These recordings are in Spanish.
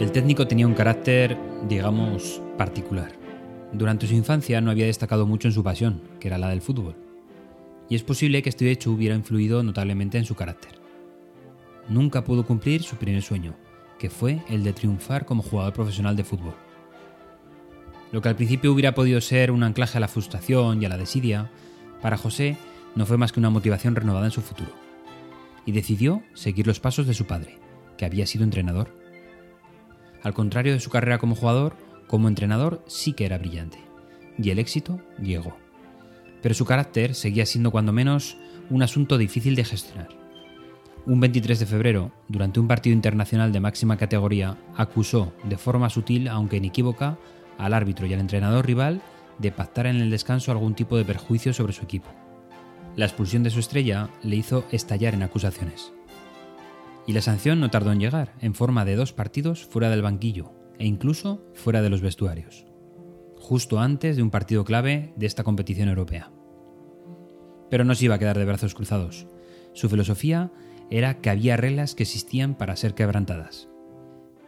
El técnico tenía un carácter, digamos, particular. Durante su infancia no había destacado mucho en su pasión, que era la del fútbol. Y es posible que este hecho hubiera influido notablemente en su carácter. Nunca pudo cumplir su primer sueño, que fue el de triunfar como jugador profesional de fútbol. Lo que al principio hubiera podido ser un anclaje a la frustración y a la desidia, para José no fue más que una motivación renovada en su futuro. Y decidió seguir los pasos de su padre, que había sido entrenador. Al contrario de su carrera como jugador, como entrenador sí que era brillante, y el éxito llegó. Pero su carácter seguía siendo cuando menos un asunto difícil de gestionar. Un 23 de febrero, durante un partido internacional de máxima categoría, acusó, de forma sutil aunque inequívoca, al árbitro y al entrenador rival de pactar en el descanso algún tipo de perjuicio sobre su equipo. La expulsión de su estrella le hizo estallar en acusaciones. Y la sanción no tardó en llegar, en forma de dos partidos fuera del banquillo e incluso fuera de los vestuarios, justo antes de un partido clave de esta competición europea. Pero no se iba a quedar de brazos cruzados. Su filosofía era que había reglas que existían para ser quebrantadas.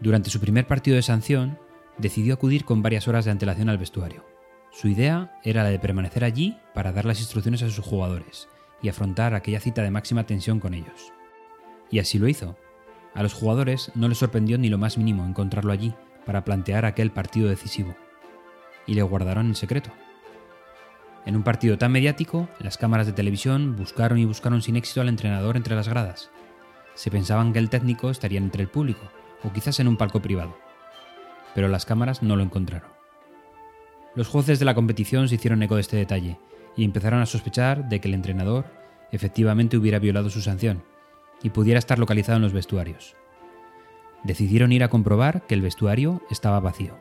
Durante su primer partido de sanción, decidió acudir con varias horas de antelación al vestuario. Su idea era la de permanecer allí para dar las instrucciones a sus jugadores y afrontar aquella cita de máxima tensión con ellos. Y así lo hizo. A los jugadores no les sorprendió ni lo más mínimo encontrarlo allí para plantear aquel partido decisivo. Y le guardaron en secreto. En un partido tan mediático, las cámaras de televisión buscaron y buscaron sin éxito al entrenador entre las gradas. Se pensaban que el técnico estaría entre el público, o quizás en un palco privado pero las cámaras no lo encontraron. Los jueces de la competición se hicieron eco de este detalle y empezaron a sospechar de que el entrenador efectivamente hubiera violado su sanción y pudiera estar localizado en los vestuarios. Decidieron ir a comprobar que el vestuario estaba vacío.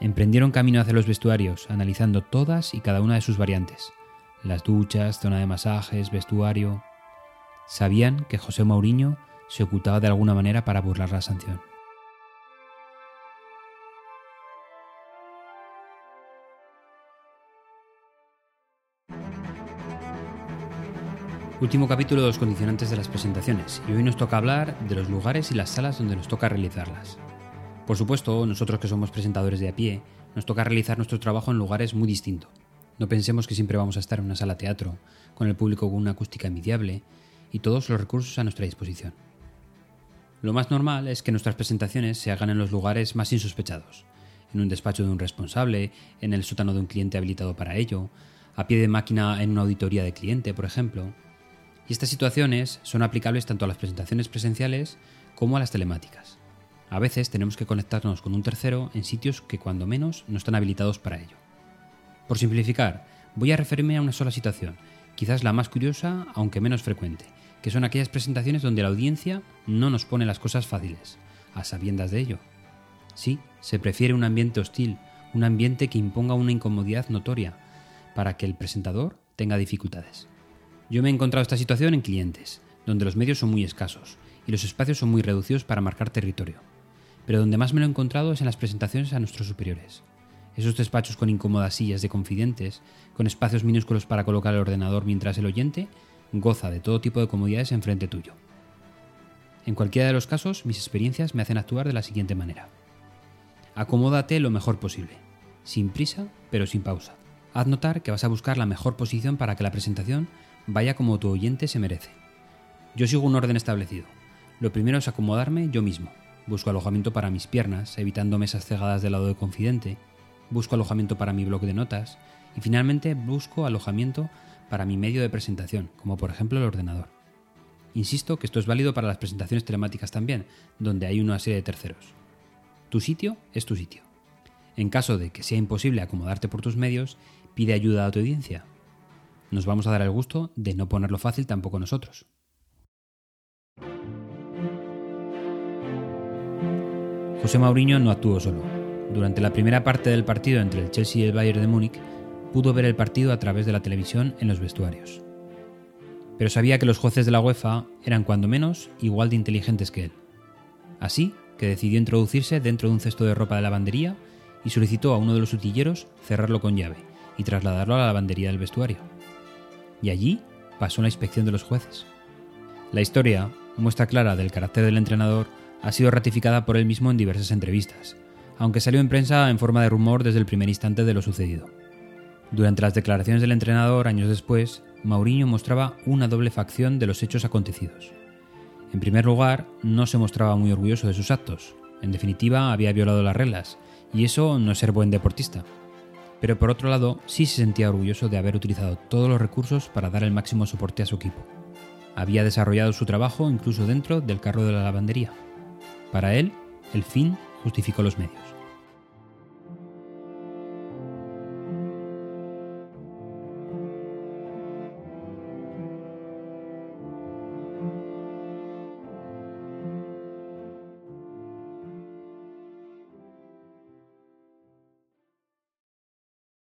Emprendieron camino hacia los vestuarios, analizando todas y cada una de sus variantes, las duchas, zona de masajes, vestuario. Sabían que José Mauriño se ocultaba de alguna manera para burlar la sanción. Último capítulo de los condicionantes de las presentaciones, y hoy nos toca hablar de los lugares y las salas donde nos toca realizarlas. Por supuesto, nosotros que somos presentadores de a pie, nos toca realizar nuestro trabajo en lugares muy distintos. No pensemos que siempre vamos a estar en una sala teatro, con el público con una acústica envidiable y todos los recursos a nuestra disposición. Lo más normal es que nuestras presentaciones se hagan en los lugares más insospechados, en un despacho de un responsable, en el sótano de un cliente habilitado para ello, a pie de máquina en una auditoría de cliente, por ejemplo, y estas situaciones son aplicables tanto a las presentaciones presenciales como a las telemáticas. A veces tenemos que conectarnos con un tercero en sitios que cuando menos no están habilitados para ello. Por simplificar, voy a referirme a una sola situación, quizás la más curiosa aunque menos frecuente, que son aquellas presentaciones donde la audiencia no nos pone las cosas fáciles, a sabiendas de ello. Sí, se prefiere un ambiente hostil, un ambiente que imponga una incomodidad notoria, para que el presentador tenga dificultades. Yo me he encontrado esta situación en clientes, donde los medios son muy escasos y los espacios son muy reducidos para marcar territorio. Pero donde más me lo he encontrado es en las presentaciones a nuestros superiores. Esos despachos con incómodas sillas de confidentes, con espacios minúsculos para colocar el ordenador mientras el oyente goza de todo tipo de comodidades enfrente tuyo. En cualquiera de los casos, mis experiencias me hacen actuar de la siguiente manera. Acomódate lo mejor posible, sin prisa, pero sin pausa. Haz notar que vas a buscar la mejor posición para que la presentación vaya como tu oyente se merece. Yo sigo un orden establecido. Lo primero es acomodarme yo mismo. Busco alojamiento para mis piernas, evitando mesas cegadas del lado del confidente. Busco alojamiento para mi blog de notas. Y finalmente busco alojamiento para mi medio de presentación, como por ejemplo el ordenador. Insisto que esto es válido para las presentaciones telemáticas también, donde hay una serie de terceros. Tu sitio es tu sitio. En caso de que sea imposible acomodarte por tus medios, pide ayuda a tu audiencia, nos vamos a dar el gusto de no ponerlo fácil tampoco nosotros. José Mauriño no actuó solo. Durante la primera parte del partido entre el Chelsea y el Bayern de Múnich, pudo ver el partido a través de la televisión en los vestuarios. Pero sabía que los jueces de la UEFA eran cuando menos igual de inteligentes que él. Así que decidió introducirse dentro de un cesto de ropa de lavandería y solicitó a uno de los utilleros cerrarlo con llave y trasladarlo a la lavandería del vestuario y allí pasó la inspección de los jueces. La historia, muestra clara del carácter del entrenador, ha sido ratificada por él mismo en diversas entrevistas, aunque salió en prensa en forma de rumor desde el primer instante de lo sucedido. Durante las declaraciones del entrenador años después, Mourinho mostraba una doble facción de los hechos acontecidos. En primer lugar, no se mostraba muy orgulloso de sus actos. En definitiva, había violado las reglas, y eso no es ser buen deportista. Pero por otro lado, sí se sentía orgulloso de haber utilizado todos los recursos para dar el máximo soporte a su equipo. Había desarrollado su trabajo incluso dentro del carro de la lavandería. Para él, el fin justificó los medios.